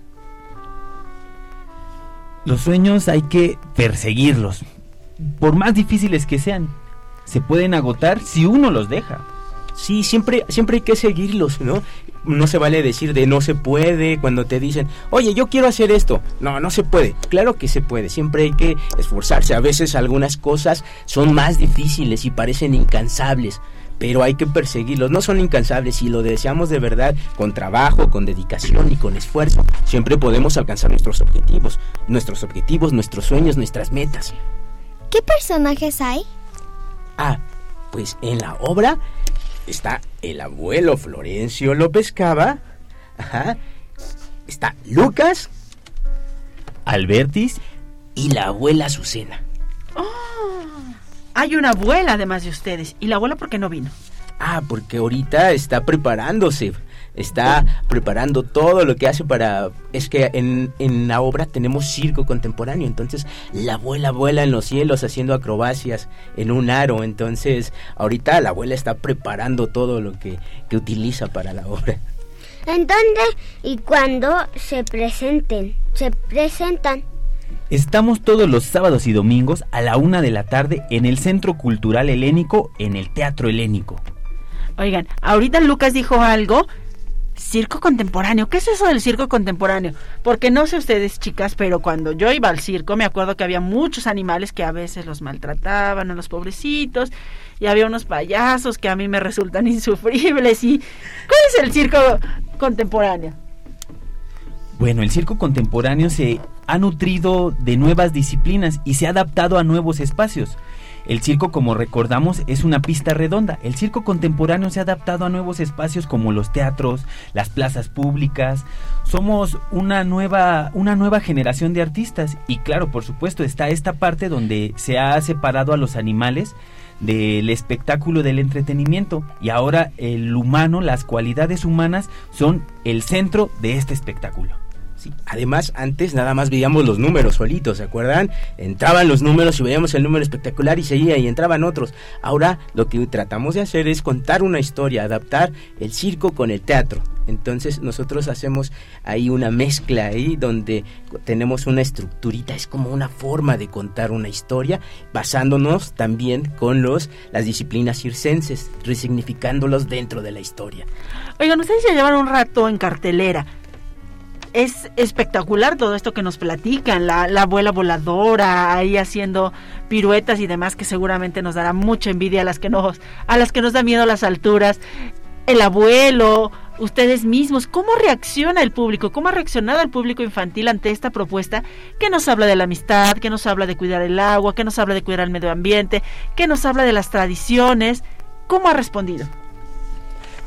Los sueños hay que perseguirlos, por más difíciles que sean. Se pueden agotar si uno los deja. Sí, siempre, siempre hay que seguirlos, ¿no? No se vale decir de no se puede cuando te dicen, oye, yo quiero hacer esto. No, no se puede. Claro que se puede. Siempre hay que esforzarse. A veces algunas cosas son más difíciles y parecen incansables. Pero hay que perseguirlos. No son incansables. Si lo deseamos de verdad, con trabajo, con dedicación y con esfuerzo, siempre podemos alcanzar nuestros objetivos. Nuestros objetivos, nuestros sueños, nuestras metas. ¿Qué personajes hay? Ah, pues en la obra está el abuelo Florencio López Cava, ajá, está Lucas, Albertis y la abuela Azucena. Oh, hay una abuela además de ustedes. ¿Y la abuela por qué no vino? Ah, porque ahorita está preparándose. Está preparando todo lo que hace para... Es que en, en la obra tenemos circo contemporáneo, entonces la abuela vuela en los cielos haciendo acrobacias en un aro, entonces ahorita la abuela está preparando todo lo que, que utiliza para la obra. ¿En dónde y cuándo se presenten? Se presentan. Estamos todos los sábados y domingos a la una de la tarde en el Centro Cultural Helénico, en el Teatro Helénico. Oigan, ahorita Lucas dijo algo. Circo contemporáneo. ¿Qué es eso del circo contemporáneo? Porque no sé ustedes, chicas, pero cuando yo iba al circo me acuerdo que había muchos animales que a veces los maltrataban a los pobrecitos y había unos payasos que a mí me resultan *laughs* insufribles. ¿Y cuál es el circo contemporáneo? Bueno, el circo contemporáneo se ha nutrido de nuevas disciplinas y se ha adaptado a nuevos espacios. El circo, como recordamos, es una pista redonda. El circo contemporáneo se ha adaptado a nuevos espacios como los teatros, las plazas públicas. Somos una nueva, una nueva generación de artistas y claro, por supuesto, está esta parte donde se ha separado a los animales del espectáculo del entretenimiento y ahora el humano, las cualidades humanas son el centro de este espectáculo. Además, antes nada más veíamos los números solitos, ¿se acuerdan? Entraban los números y veíamos el número espectacular y seguía y entraban otros. Ahora lo que tratamos de hacer es contar una historia, adaptar el circo con el teatro. Entonces nosotros hacemos ahí una mezcla ahí donde tenemos una estructurita, es como una forma de contar una historia, basándonos también con los las disciplinas circenses, resignificándolos dentro de la historia. Oigan, ustedes ya llevan un rato en cartelera. Es espectacular todo esto que nos platican, la, la abuela voladora ahí haciendo piruetas y demás que seguramente nos dará mucha envidia a las que nos, a las que nos da miedo las alturas. El abuelo, ustedes mismos, ¿cómo reacciona el público? ¿Cómo ha reaccionado el público infantil ante esta propuesta que nos habla de la amistad, que nos habla de cuidar el agua, que nos habla de cuidar el medio ambiente, que nos habla de las tradiciones? ¿Cómo ha respondido?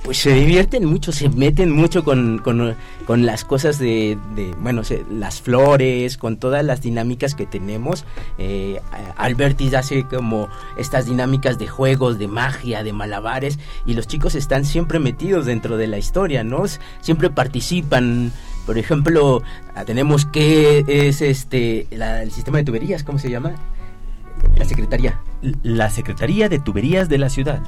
Pues se divierten mucho, se meten mucho con, con, con las cosas de, de bueno, las flores, con todas las dinámicas que tenemos. Eh, Albertis hace como estas dinámicas de juegos, de magia, de malabares, y los chicos están siempre metidos dentro de la historia, ¿no? Siempre participan. Por ejemplo, tenemos que es este la, el sistema de tuberías, ¿cómo se llama? La Secretaría. La Secretaría de Tuberías de la ciudad.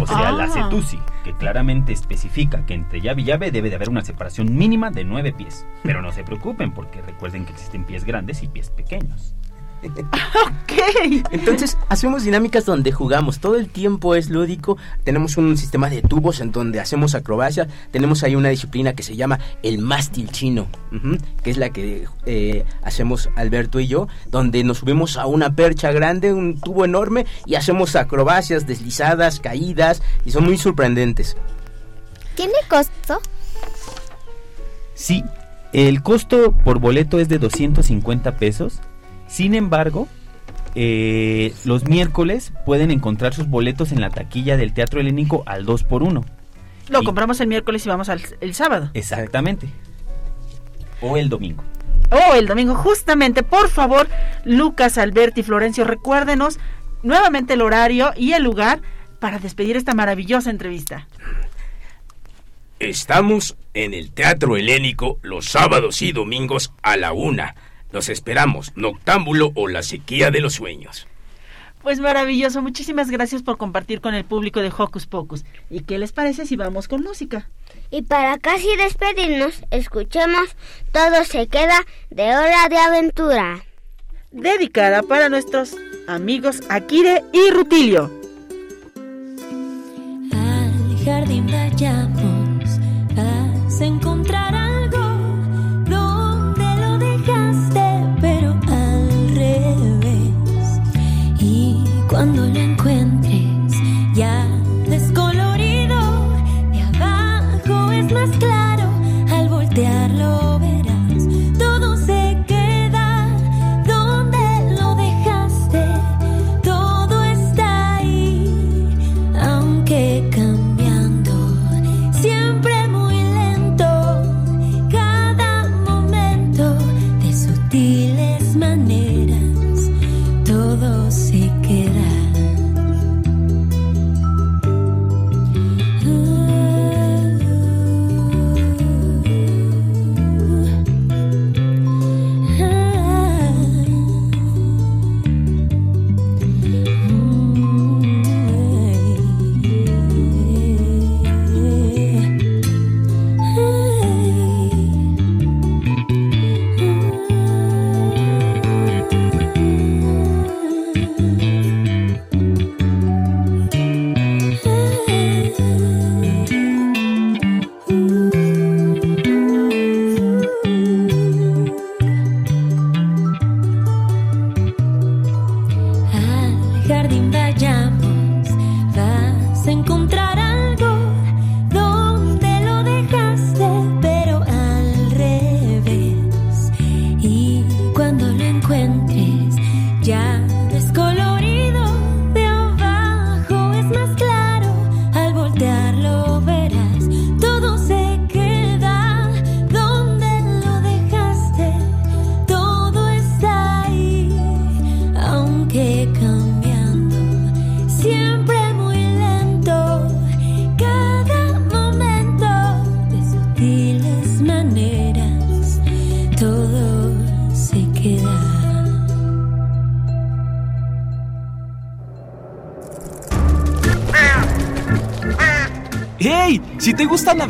O sea, la Ah. CETUSI, que claramente especifica que entre llave y llave debe de haber una separación mínima de nueve pies. Pero no se preocupen, porque recuerden que existen pies grandes y pies pequeños. Entonces hacemos dinámicas donde jugamos, todo el tiempo es lúdico, tenemos un sistema de tubos en donde hacemos acrobacia, tenemos ahí una disciplina que se llama el mástil chino, que es la que eh, hacemos Alberto y yo, donde nos subimos a una percha grande, un tubo enorme y hacemos acrobacias, deslizadas, caídas y son muy sorprendentes. ¿Tiene costo? Sí, el costo por boleto es de 250 pesos. Sin embargo, eh, los miércoles pueden encontrar sus boletos en la taquilla del Teatro Helénico al 2 por 1 Lo compramos el miércoles y vamos al, el sábado. Exactamente. O el domingo. Oh, el domingo, justamente, por favor, Lucas, Alberti, Florencio, recuérdenos nuevamente el horario y el lugar para despedir esta maravillosa entrevista. Estamos en el Teatro Helénico los sábados y domingos a la una. Los esperamos, Noctámbulo o La Sequía de los Sueños. Pues maravilloso, muchísimas gracias por compartir con el público de Hocus Pocus. ¿Y qué les parece si vamos con música? Y para casi despedirnos, escuchemos Todo se queda de Hora de Aventura. Dedicada para nuestros amigos Akire y Rutilio.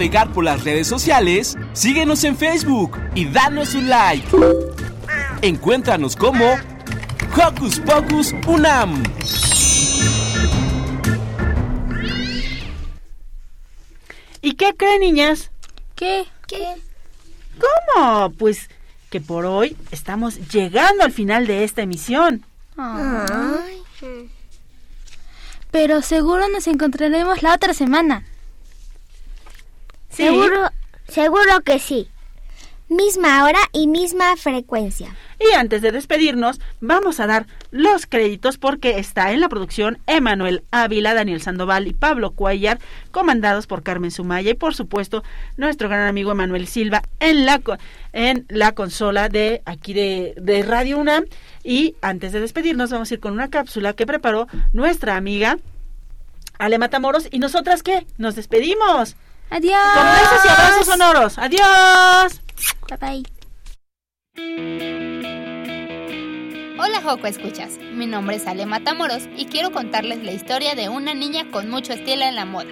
Navegar por las redes sociales, síguenos en Facebook y danos un like. Encuéntranos como Hocus Pocus Unam. ¿Y qué creen, niñas? ¿Qué? ¿Qué? ¿Cómo? Pues que por hoy estamos llegando al final de esta emisión. Ay. Pero seguro nos encontraremos la otra semana. Seguro, seguro que sí. Misma hora y misma frecuencia. Y antes de despedirnos, vamos a dar los créditos porque está en la producción Emanuel Ávila, Daniel Sandoval y Pablo Cuellar, comandados por Carmen Sumaya y por supuesto nuestro gran amigo Emanuel Silva en la, en la consola de aquí de, de Radio UNAM. Y antes de despedirnos, vamos a ir con una cápsula que preparó nuestra amiga Ale Matamoros. ¿Y nosotras qué? Nos despedimos. Adiós. Con besos y abrazos sonoros. Adiós. Bye bye. Hola Joco Escuchas, mi nombre es Ale Matamoros y quiero contarles la historia de una niña con mucho estilo en la moda.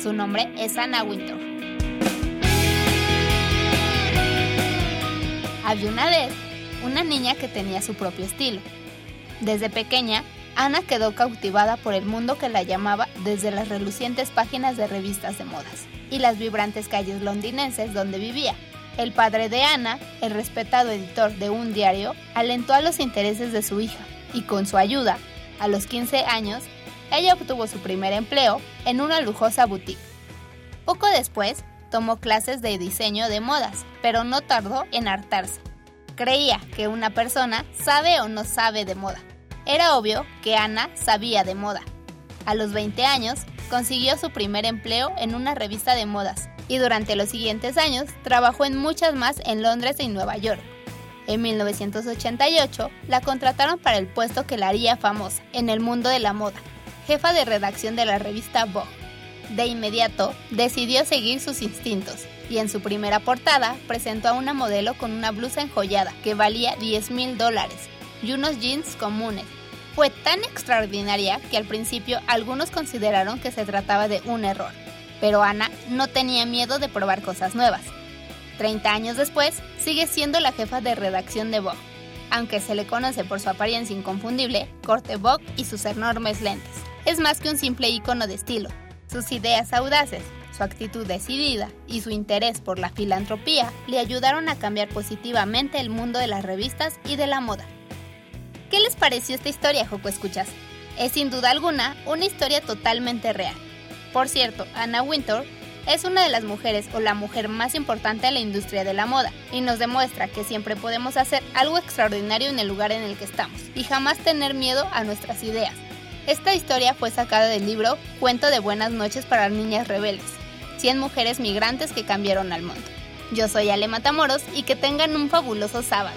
Su nombre es Anna Winter. Había una vez una niña que tenía su propio estilo. Desde pequeña, Ana quedó cautivada por el mundo que la llamaba desde las relucientes páginas de revistas de modas y las vibrantes calles londinenses donde vivía. El padre de Ana, el respetado editor de un diario, alentó a los intereses de su hija y con su ayuda, a los 15 años, ella obtuvo su primer empleo en una lujosa boutique. Poco después, tomó clases de diseño de modas, pero no tardó en hartarse. Creía que una persona sabe o no sabe de moda. Era obvio que Ana sabía de moda. A los 20 años, consiguió su primer empleo en una revista de modas y durante los siguientes años trabajó en muchas más en Londres y Nueva York. En 1988 la contrataron para el puesto que la haría famosa en el mundo de la moda, jefa de redacción de la revista Vogue. De inmediato decidió seguir sus instintos y en su primera portada presentó a una modelo con una blusa enjollada que valía 10 mil dólares y unos jeans comunes. Fue tan extraordinaria que al principio algunos consideraron que se trataba de un error, pero Ana no tenía miedo de probar cosas nuevas. 30 años después, sigue siendo la jefa de redacción de Vogue, aunque se le conoce por su apariencia inconfundible, corte Vogue y sus enormes lentes. Es más que un simple icono de estilo. Sus ideas audaces, su actitud decidida y su interés por la filantropía le ayudaron a cambiar positivamente el mundo de las revistas y de la moda. ¿Qué les pareció esta historia, Joco Escuchas? Es sin duda alguna una historia totalmente real. Por cierto, Anna Wintour es una de las mujeres o la mujer más importante en la industria de la moda y nos demuestra que siempre podemos hacer algo extraordinario en el lugar en el que estamos y jamás tener miedo a nuestras ideas. Esta historia fue sacada del libro Cuento de Buenas noches para niñas rebeldes, 100 mujeres migrantes que cambiaron al mundo. Yo soy Ale Matamoros y que tengan un fabuloso sábado.